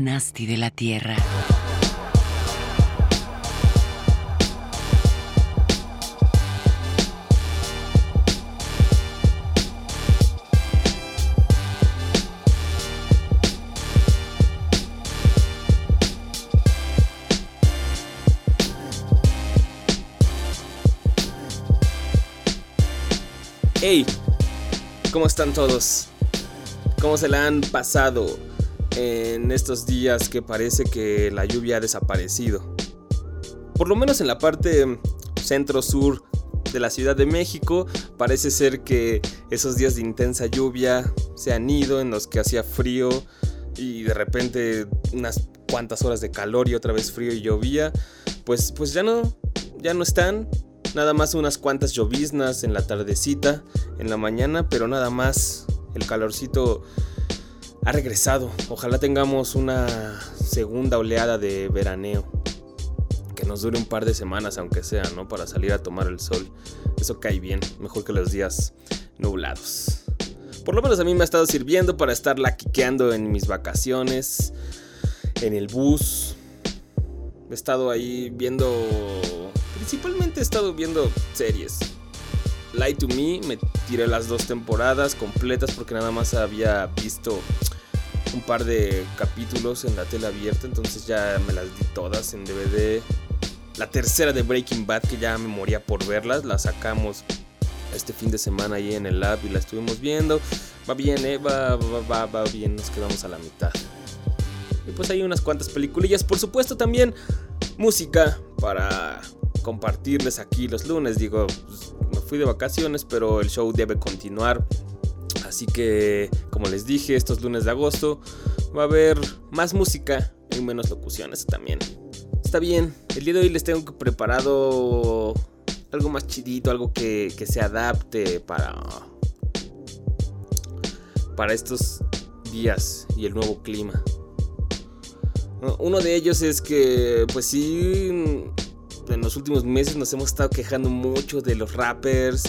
Nasty de la Tierra. Hey, ¿cómo están todos? ¿Cómo se la han pasado en estos días que parece que la lluvia ha desaparecido? Por lo menos en la parte centro-sur de la Ciudad de México, parece ser que esos días de intensa lluvia se han ido, en los que hacía frío y de repente unas cuantas horas de calor y otra vez frío y llovía, pues, pues ya no, ya no están. Nada más unas cuantas lloviznas en la tardecita, en la mañana, pero nada más. El calorcito ha regresado. Ojalá tengamos una segunda oleada de veraneo. Que nos dure un par de semanas, aunque sea, ¿no? Para salir a tomar el sol. Eso cae bien, mejor que los días nublados. Por lo menos a mí me ha estado sirviendo para estar laquiqueando en mis vacaciones, en el bus. He estado ahí viendo principalmente he estado viendo series. Lie to Me, me tiré las dos temporadas completas porque nada más había visto un par de capítulos en la tele abierta, entonces ya me las di todas en DVD. La tercera de Breaking Bad, que ya me moría por verlas, la sacamos este fin de semana ahí en el lab y la estuvimos viendo. Va bien, eh, va, va, va, bien, nos quedamos a la mitad. Y pues hay unas cuantas peliculillas, por supuesto también música para compartirles aquí los lunes. Digo, pues, me fui de vacaciones, pero el show debe continuar. Así que, como les dije, estos lunes de agosto va a haber más música y menos locuciones también. Está bien, el día de hoy les tengo preparado algo más chidito, algo que, que se adapte para, para estos días y el nuevo clima. Uno de ellos es que, pues sí, en los últimos meses nos hemos estado quejando mucho de los rappers,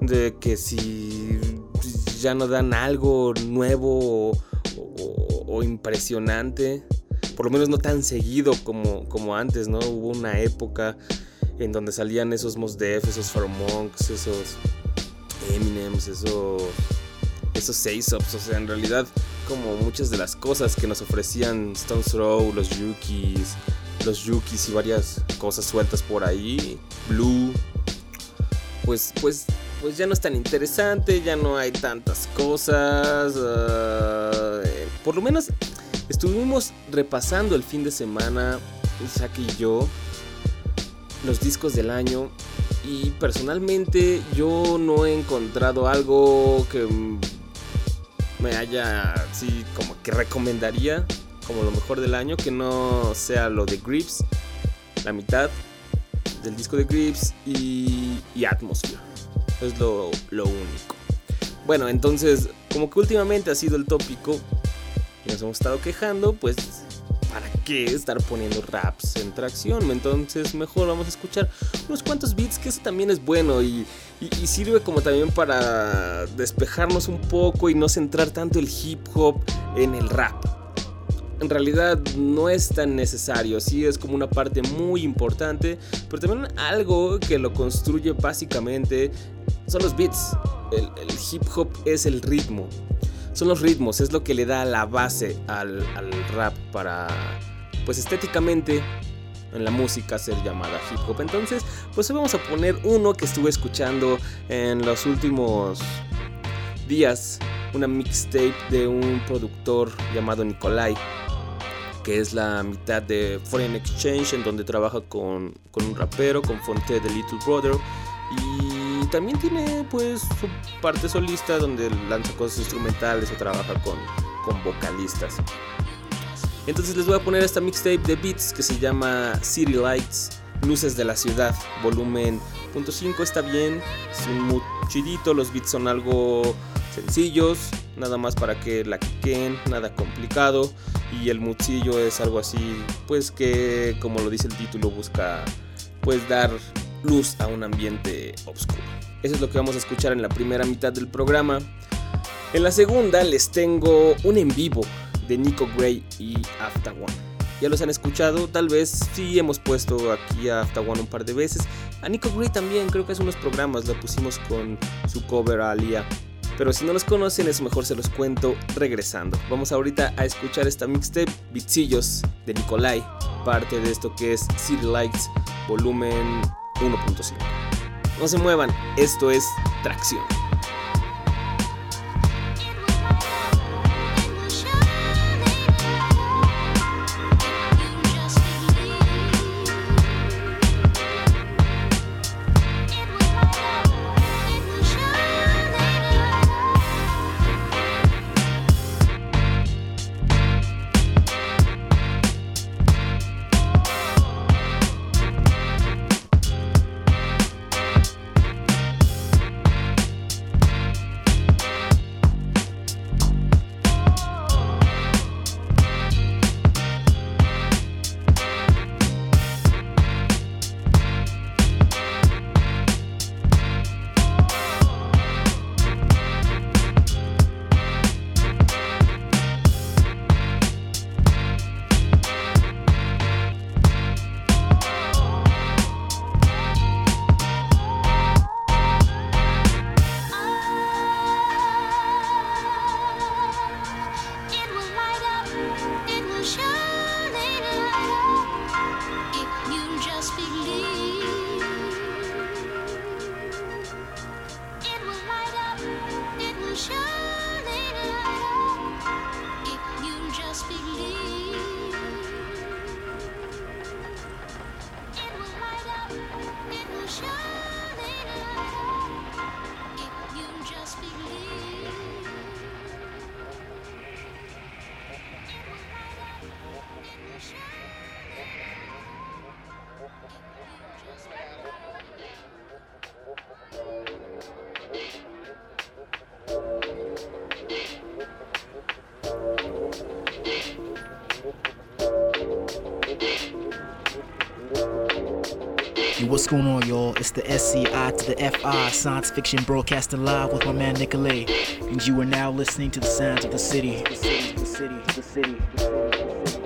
de que si ya no dan algo nuevo o, impresionante, por lo menos no tan seguido como, como antes, ¿no? Hubo una época en donde salían esos Mos Def, esos Monks, esos Eminems, esos, esos o sea, en realidad como muchas de las cosas que nos ofrecían Stone Throw, los Yukis, los Yukis y varias cosas sueltas por ahí, Blue, pues, pues, pues ya no es tan interesante, ya no hay tantas cosas. Uh, por lo menos estuvimos repasando el fin de semana, Isaac y yo, los discos del año. Y personalmente yo no he encontrado algo que me haya así como que recomendaría como lo mejor del año, que no sea lo de Grips, la mitad del disco de Grips y, y Atmosphere. Es lo, lo único. Bueno, entonces, como que últimamente ha sido el tópico y nos hemos estado quejando, pues ¿para qué estar poniendo raps en tracción? Entonces mejor vamos a escuchar unos cuantos beats, que eso también es bueno y, y, sirve como también para despejarnos un poco y no centrar tanto el hip hop en el rap en realidad no es tan necesario, sí es como una parte muy importante, pero también algo que lo construye básicamente son los beats. El, hip hop es el ritmo, son los ritmos, es lo que le da la base al, rap para, pues estéticamente, en la música ser llamada hip hop. Entonces, pues vamos a poner uno que estuve escuchando en los últimos días, una mixtape de un productor llamado Nikolai que es la mitad de Foreign Exchange, en donde trabaja con, un rapero, con Fonte de Little Brother. Y también tiene pues su parte solista donde lanza cosas instrumentales o trabaja con, con vocalistas. Entonces les voy a poner esta mixtape de beats que se llama City Lights, Luces de la Ciudad, volumen .5 está bien, es un mood chidito, los beats son algo sencillos, nada más para que la quiquen, nada complicado. Y el mutsillo es algo así, pues que como lo dice el título, busca pues dar luz a un ambiente oscuro. Eso es lo que vamos a escuchar en la primera mitad del programa. En la segunda les tengo un en vivo de Nico Gray y After One. Ya los han escuchado, tal vez sí hemos puesto aquí a After One un par de veces. A Nico Gray también, creo que hace unos programas lo pusimos con su cover a Alia. Pero si no los conocen, es mejor se los cuento regresando. Vamos ahorita a escuchar esta mixtape Bitsillos de Nikolai, parte de esto que es City Lights, volumen 1.5. No se muevan, esto es Tracción. What's going on, y'all? It's the SCI to the FI, Science Fiction Broadcasting Live with my man Nicolay. And you are now listening to the sounds of the city. The city, the city, the city. The city. So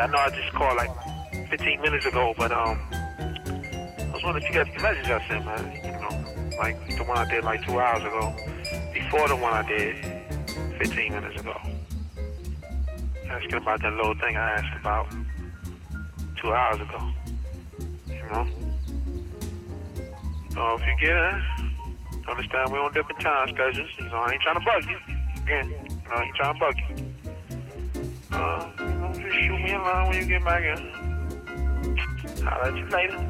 I know I just called like 15 minutes ago, but um, I was wondering if you got the message I sent, man. You know, like the one I did like two hours ago, before the one I did 15 minutes ago. Asking about that little thing I asked about two hours ago. You know? So if you get it, understand we're on different time schedules. You know, I ain't trying to bug you. Again, you know, I ain't trying to bug you. Uh, shoot me a line when you get back in. I'll let you later.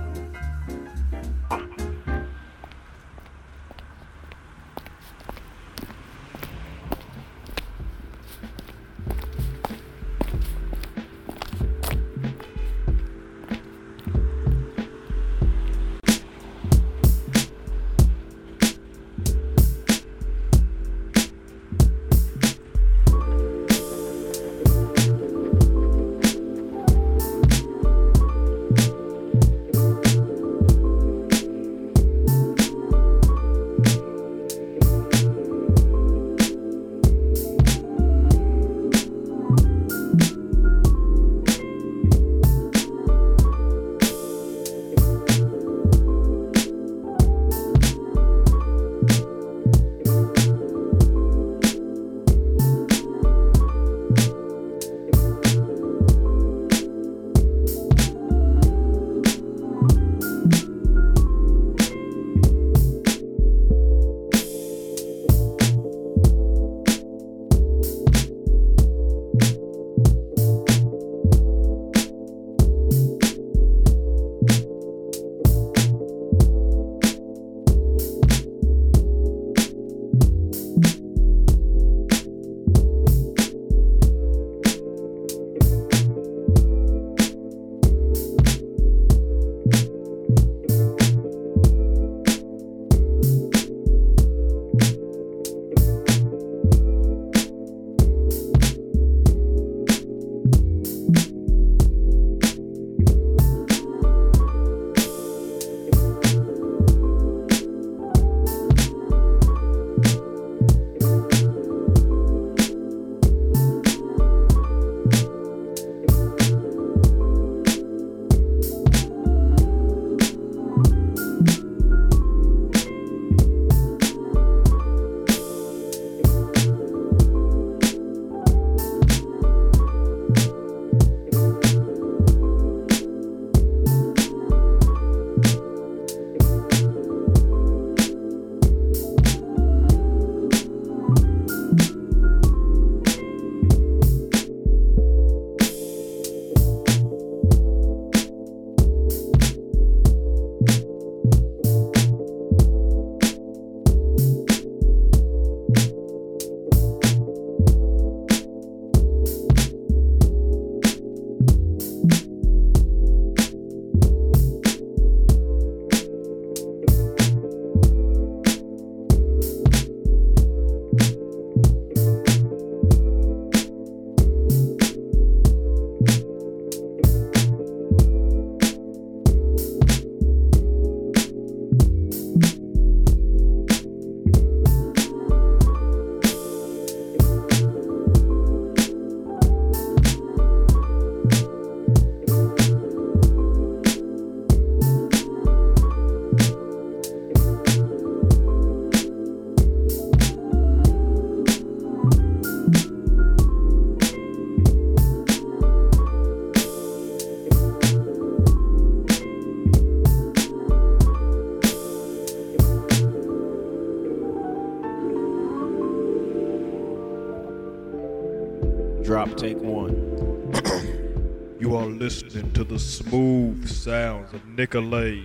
Listening to the smooth sounds of Nicolay's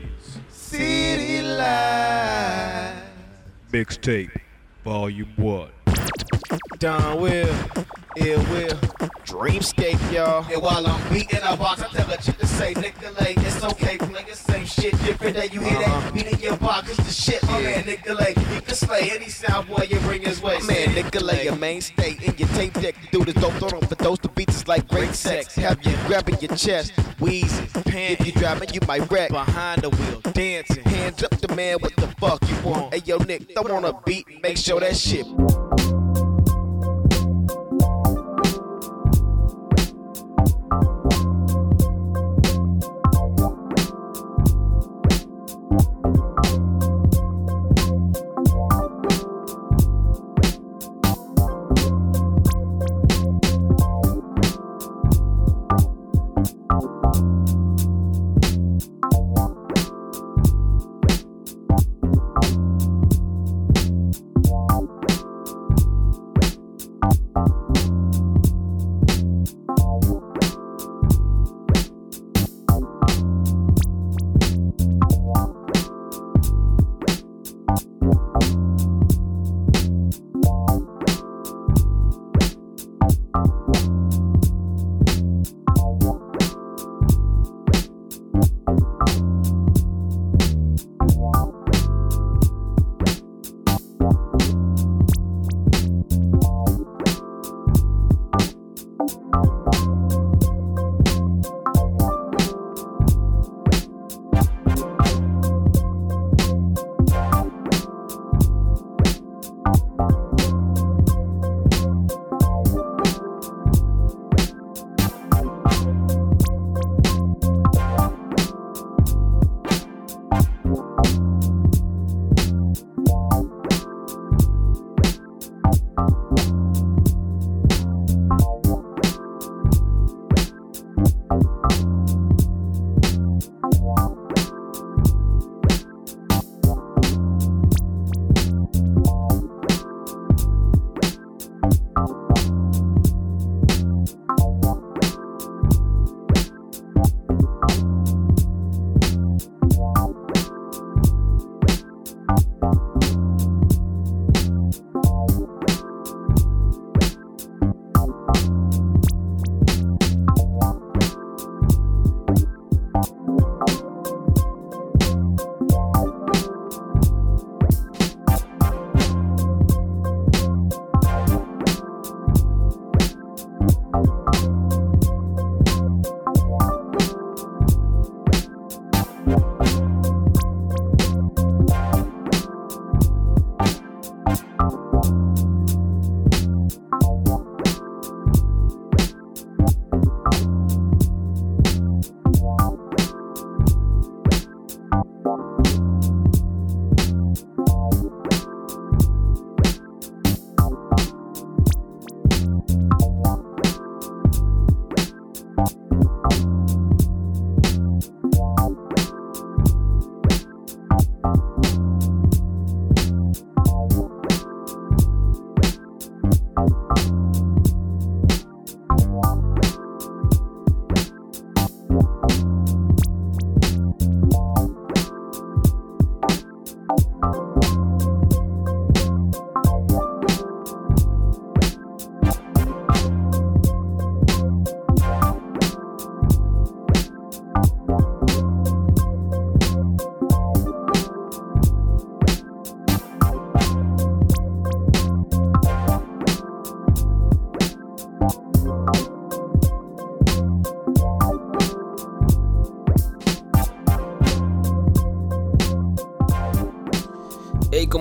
City Life mixtape, volume one. Don Will, Ill Will, Dreamscape, y'all. And while I'm beating a box, I tell a chick to say, Nicolay, it's okay, play the same shit, different that you hear that Uh-huh. beat in your box, it's the shit, my man, Nicolay. He can slay any sound boy you bring his way. Man, Nicolay, your mainstay in your tape deck. Do this dope, throw for those the beats is like great sex. Have you grabbing your chest, wheezing, pan. If you driving, you might wreck. behind the wheel, dancing. Hands up, the man, what the fuck you want? Hey, yo, Nick, throw on a beat, make sure that shit.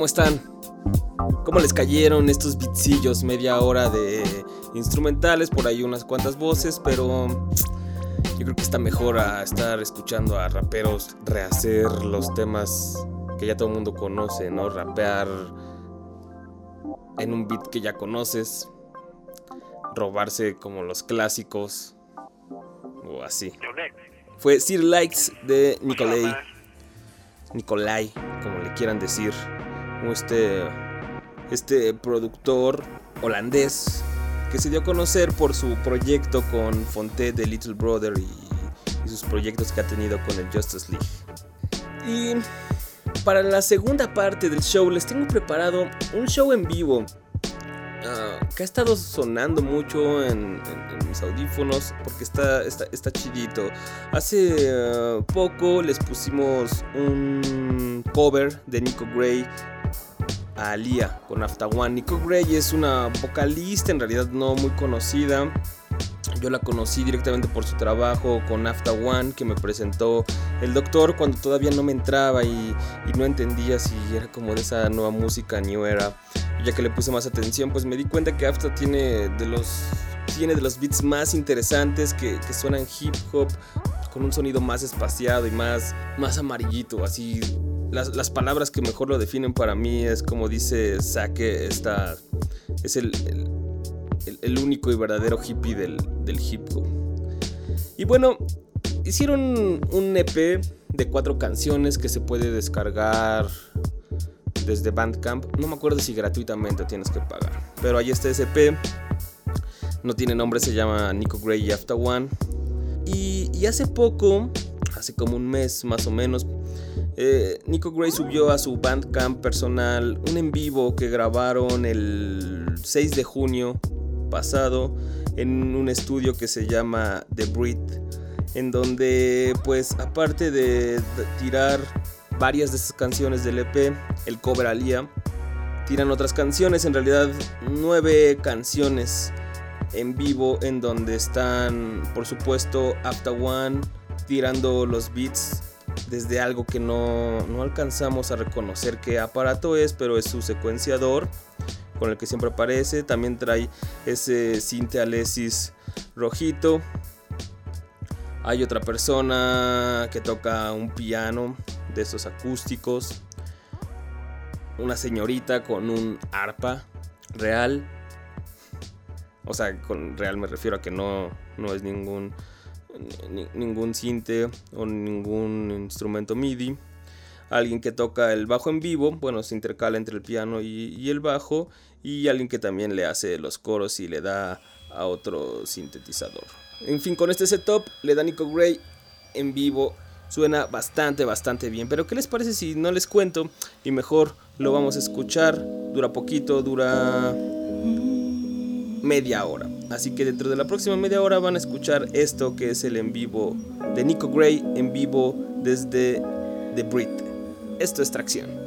¿Cómo están? ¿Cómo les cayeron estos bitcillos? Media hora de instrumentales, por ahí unas cuantas voces, pero yo creo que está mejor a estar escuchando a raperos rehacer los temas que ya todo el mundo conoce, ¿no? Rapear en un beat que ya conoces, robarse como los clásicos o así. Fue Sir Likes de Nicolai. Nicolai, como le quieran decir. Este, este productor holandés que se dio a conocer por su proyecto con Fonte de Little Brother y, sus proyectos que ha tenido con el Justice League. Y para la segunda parte del show les tengo preparado un show en vivo uh, que ha estado sonando mucho en, mis audífonos porque está, está, está chidito. Hace uh, poco les pusimos un cover de Nico Gray a Alia con After One. Nico Gray es una vocalista en realidad no muy conocida. Yo la conocí directamente por su trabajo con After One que me presentó el doctor cuando todavía no me entraba y, no entendía si era como de esa nueva música New Era. Ya que le puse más atención, pues me di cuenta que After tiene de los, tiene de los beats más interesantes que suenan hip hop con un sonido más espaciado y más, más amarillito, así las, las, palabras que mejor lo definen para mí es como dice Sake, esta es el, el, único y verdadero hippie del, del hip hop. Y bueno, hicieron un EP de cuatro canciones que se puede descargar desde Bandcamp. No me acuerdo si gratuitamente tienes que pagar. Pero ahí está ese EP. No tiene nombre, se llama Nico Gray After One. Y, hace poco, hace como un mes más o menos, eh, Nico Gray subió a su Bandcamp personal un en vivo que grabaron el 6 de junio pasado en un estudio que se llama The Breed, en donde pues aparte de tirar varias de esas canciones del EP, el cover Alia, tiran otras canciones, en realidad nueve canciones en vivo en donde están por supuesto After One tirando los beats desde algo que no, no, alcanzamos a reconocer qué aparato es, pero es su secuenciador con el que siempre aparece. También trae ese Cinte Alesis rojito. Hay otra persona que toca un piano de esos acústicos. Una señorita con un arpa real. O sea, con real me refiero a que no, no es ningún ningún cinte o ningún instrumento MIDI. Alguien que toca el bajo en vivo, bueno, se intercala entre el piano y, y, el bajo. Y alguien que también le hace los coros y le da a otro sintetizador. En fin, con este setup le da Nico Gray en vivo. Suena bastante, bastante bien. Pero ¿qué les parece si no les cuento? Y mejor lo vamos a escuchar. Dura poquito, dura media hora. Así que dentro de la próxima media hora van a escuchar esto que es el en vivo de Nico Gray en vivo desde The Brit. Esto es tracción.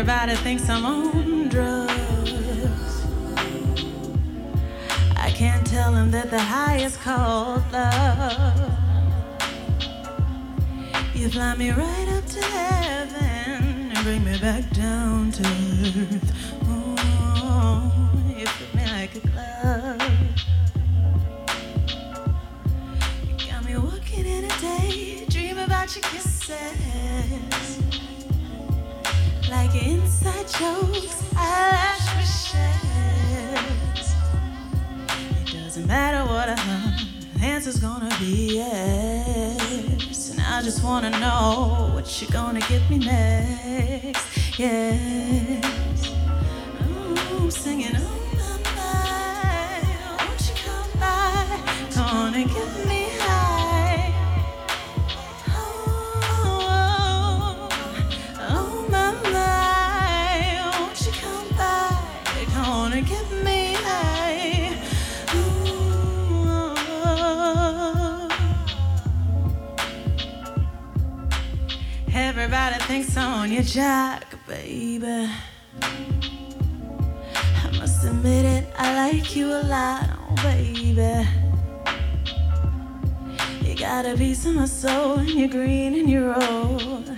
Everybody thinks I'm on drugs. I can't tell them that the high is called love. You fly me right up to heaven and bring me back down to earth. Soul, and you're green and you're old.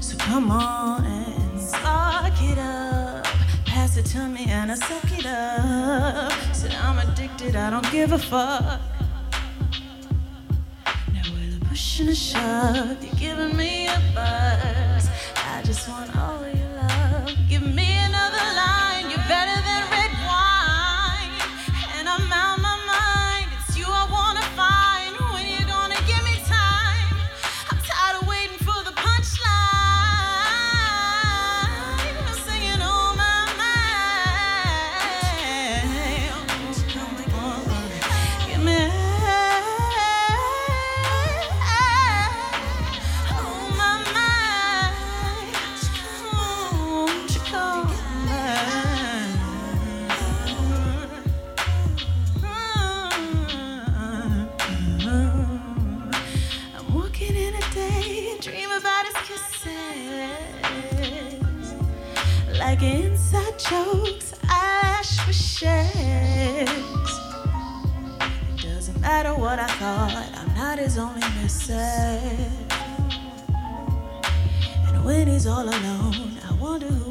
So come on and suck it up. Pass it to me and I suck it up. Said I'm addicted, I don't give a fuck. Now with a push and a shove, you're giving me a buzz. I just want all jokes, eyelash wishes. It doesn't matter what I thought, I'm not his only missus. And when he's all alone, I wonder who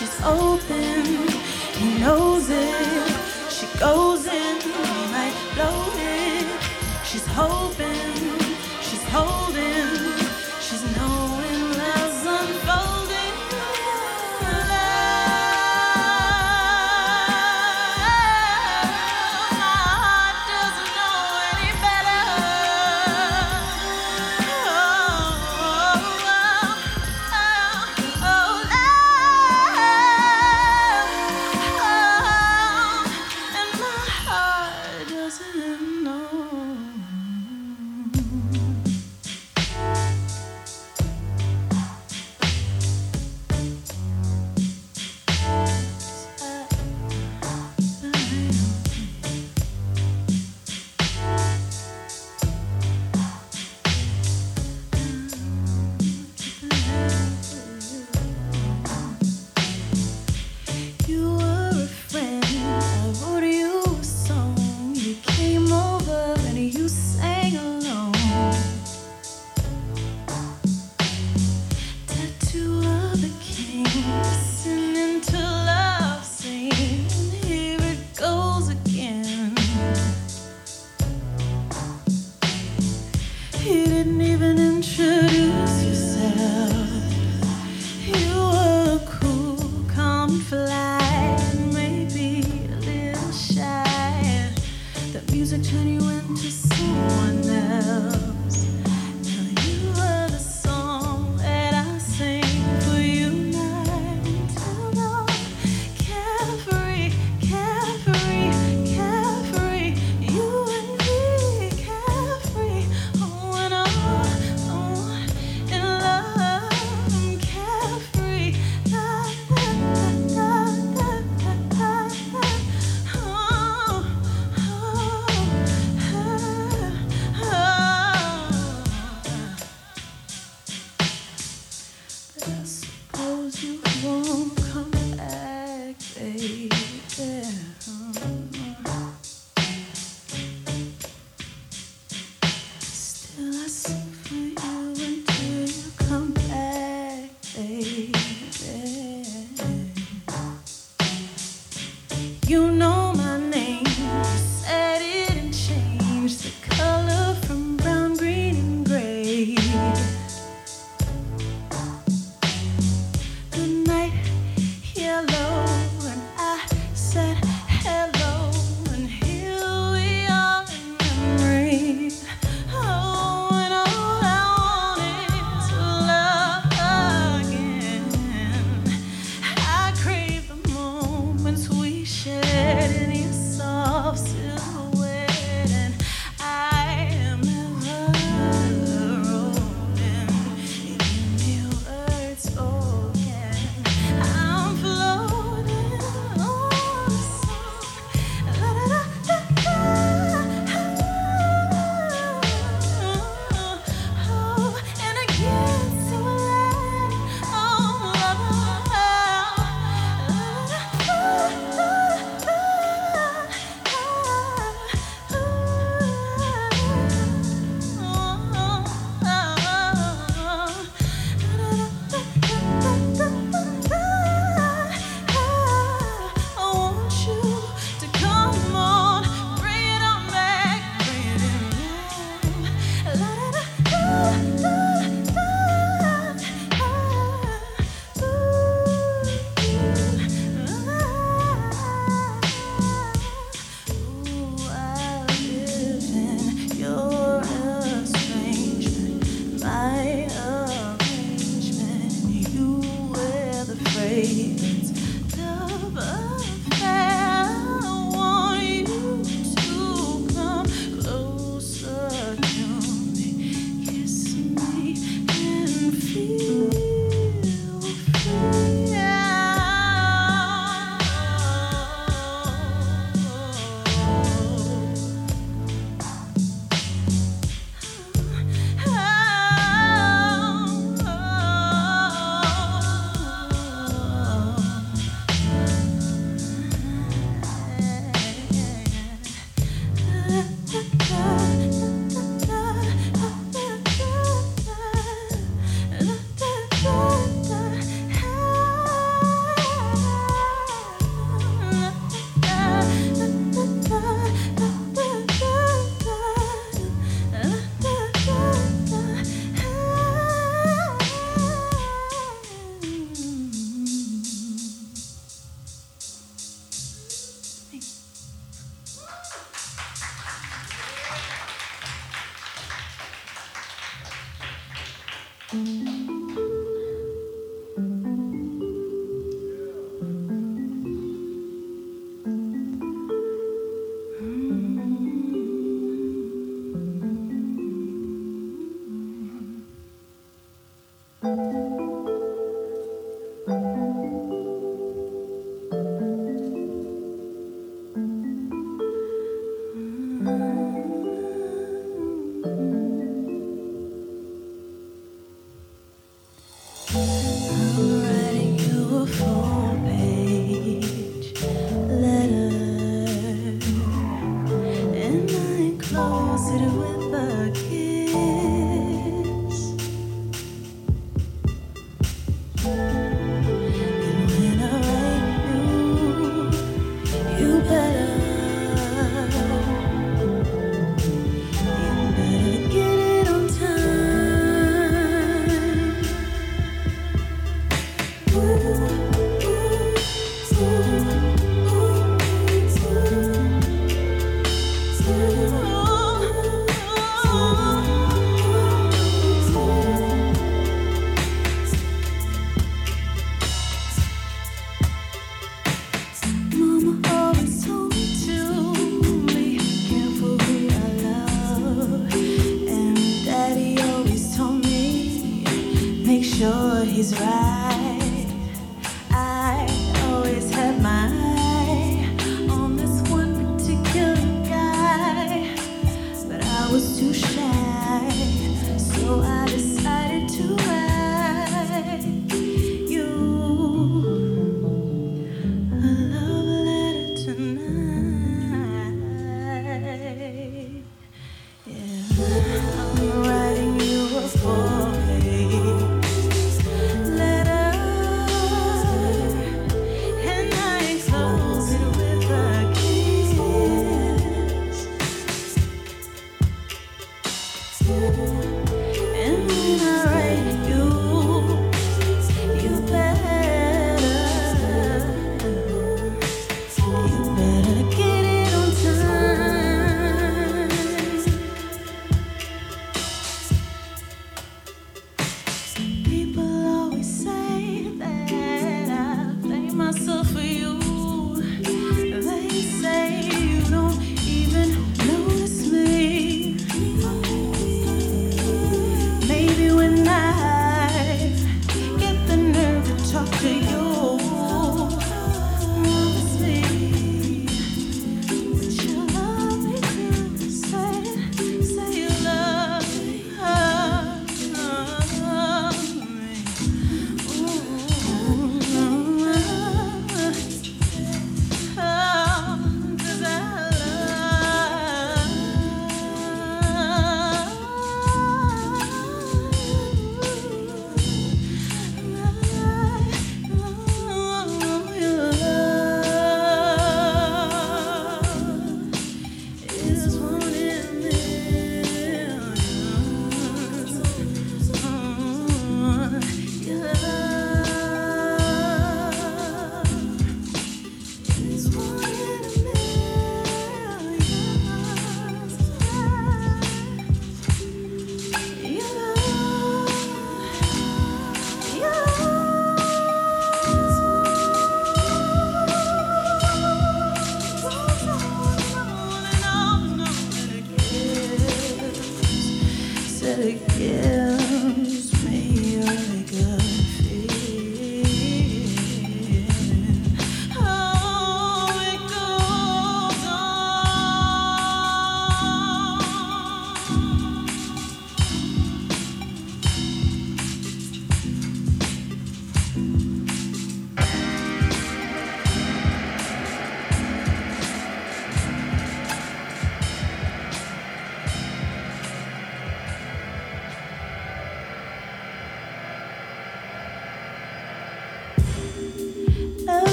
She's open, he knows it. She goes in, he might blow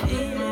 feeling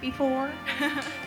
before.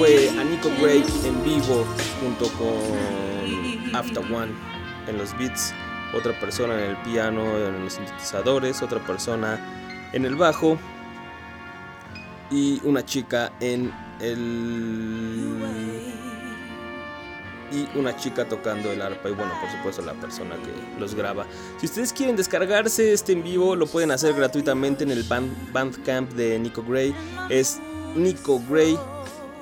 fue a Nico Gray en vivo junto con After One en los beats, otra persona en el piano, en los sintetizadores, otra persona en el bajo y una chica en el y una chica tocando el arpa y bueno, por supuesto la persona que los graba. Si ustedes quieren descargarse este en vivo, lo pueden hacer gratuitamente en el band- Bandcamp de Nico Gray. Es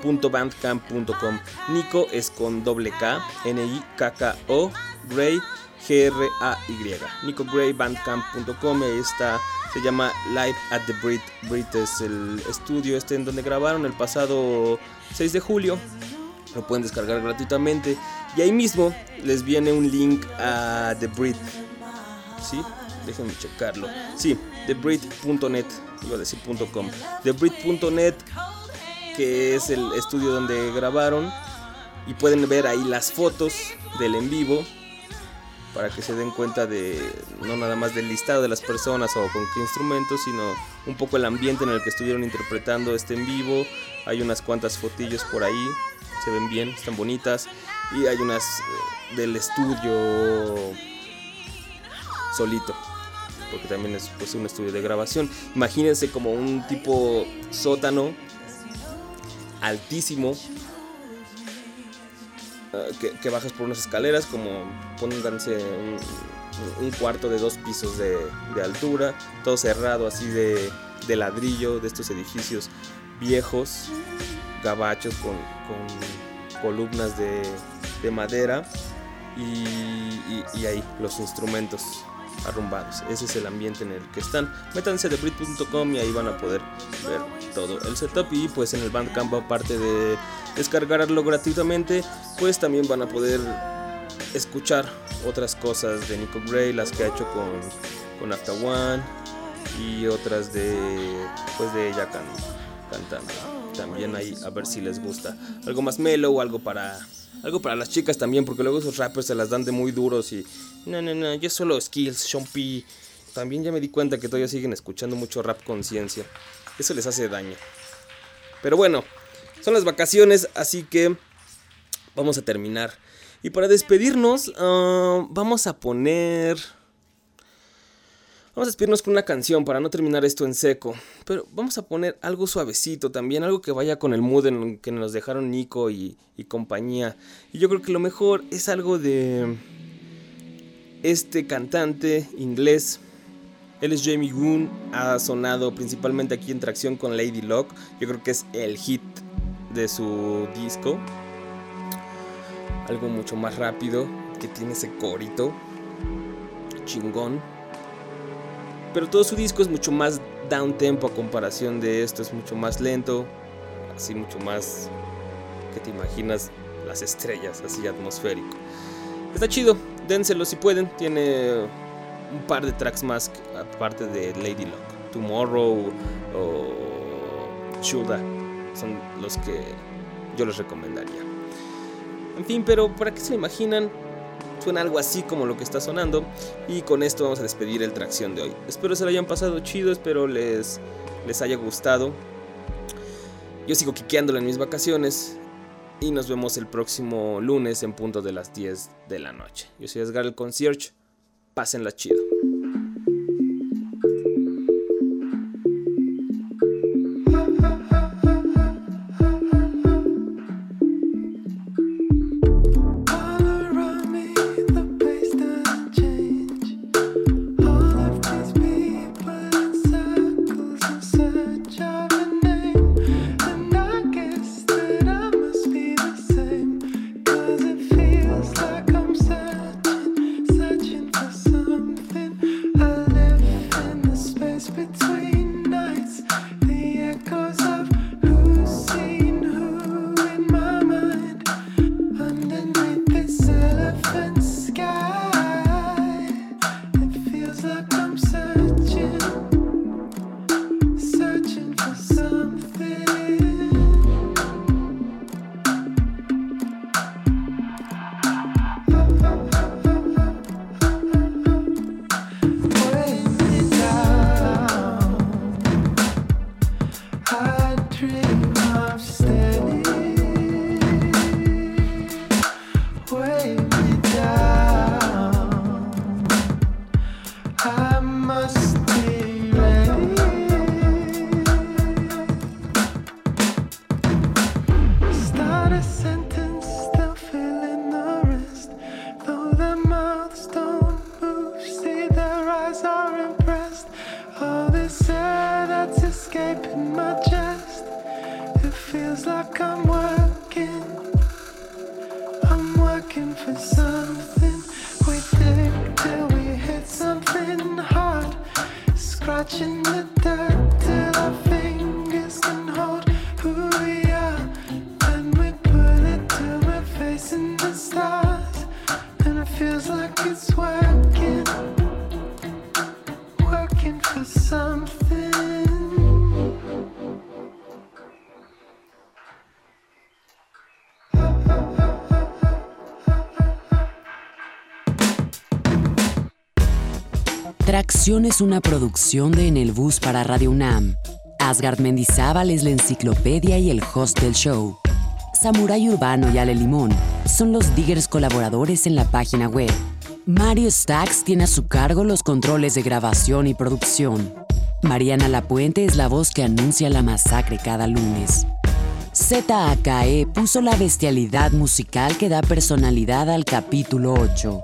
nicogray.bandcamp.com. Nico es con doble K, N-I-K-K-O, Gray, G-R-A-Y. NicoGrayBandcamp.com, ahí está, se llama Live at the Brit. Brit es el estudio este en donde grabaron el pasado 6 de julio. Lo pueden descargar gratuitamente. Y ahí mismo les viene un link a The Brit. ¿Sí? Déjenme checarlo. Sí, TheBrit.net. Iba a decir .com. TheBrit.net, que es el estudio donde grabaron. Y pueden ver ahí las fotos del en vivo. Para que se den cuenta de no nada más del listado de las personas o con qué instrumentos, sino un poco el ambiente en el que estuvieron interpretando este en vivo. Hay unas cuantas fotillos por ahí se ven bien, están bonitas. Y hay unas eh, del estudio solito, porque también es pues, un estudio de grabación. Imagínense como un tipo sótano altísimo. eh, que, bajas por unas escaleras, como pónganse un, cuarto de dos pisos de, altura, todo cerrado así de, ladrillo, de estos edificios viejos, gabachos con, columnas de, de madera y ahí los instrumentos arrumbados. Ese es el ambiente en el que están. Métanse de Brit.com y ahí van a poder ver todo el setup. Y pues en el Bandcamp, aparte de descargarlo gratuitamente, pues también van a poder escuchar otras cosas de Nico Gray, las que ha hecho con, con After One y otras de pues de ella can- cantando. También ahí a ver si les gusta. Algo más mellow, algo para algo para las chicas también, porque luego esos rappers se las dan de muy duros y no, no, no, yo solo skills, P. También ya me di cuenta que todavía siguen escuchando mucho rap conciencia. Eso les hace daño. Pero bueno, son las vacaciones, así que vamos a terminar. Y para despedirnos, ah, vamos a poner... Vamos a despedirnos con una canción para no terminar esto en seco. Pero vamos a poner algo suavecito también, algo que vaya con el mood en el que nos dejaron Nico y, compañía. Y yo creo que lo mejor es algo de este cantante inglés. Él es Jamie Goon, ha sonado principalmente aquí en tracción con Lady Luck. Yo creo que es el hit de su disco. Algo mucho más rápido, que tiene ese corito chingón. Pero todo su disco es mucho más down tempo a comparación de esto, es mucho más lento, así mucho más que te imaginas las estrellas, así atmosférico. Está chido, dénselo si pueden, tiene un par de tracks más aparte de Lady Luck. Tomorrow o Shulda son los que yo les recomendaría. En fin, pero para que se imaginan, suena algo así como lo que está sonando. Y con esto vamos a despedir el tracción de hoy. Espero se lo hayan pasado chido, espero les, les haya gustado. Yo sigo quiqueándolo en mis vacaciones. Y nos vemos el próximo lunes en punto de las 10 de la noche. Yo soy Edgar el Concierge. Pásenla chido. Es una producción de En el Bus para Radio UNAM. Asgard Mendizábal es la enciclopedia y el host del show. Samurai Urbano y Ale Limón son los diggers colaboradores en la página web. Mario Stacks tiene a su cargo los controles de grabación y producción. Mariana Lapuente es la voz que anuncia la masacre cada lunes. ZAKE puso la bestialidad musical que da personalidad al capítulo 8.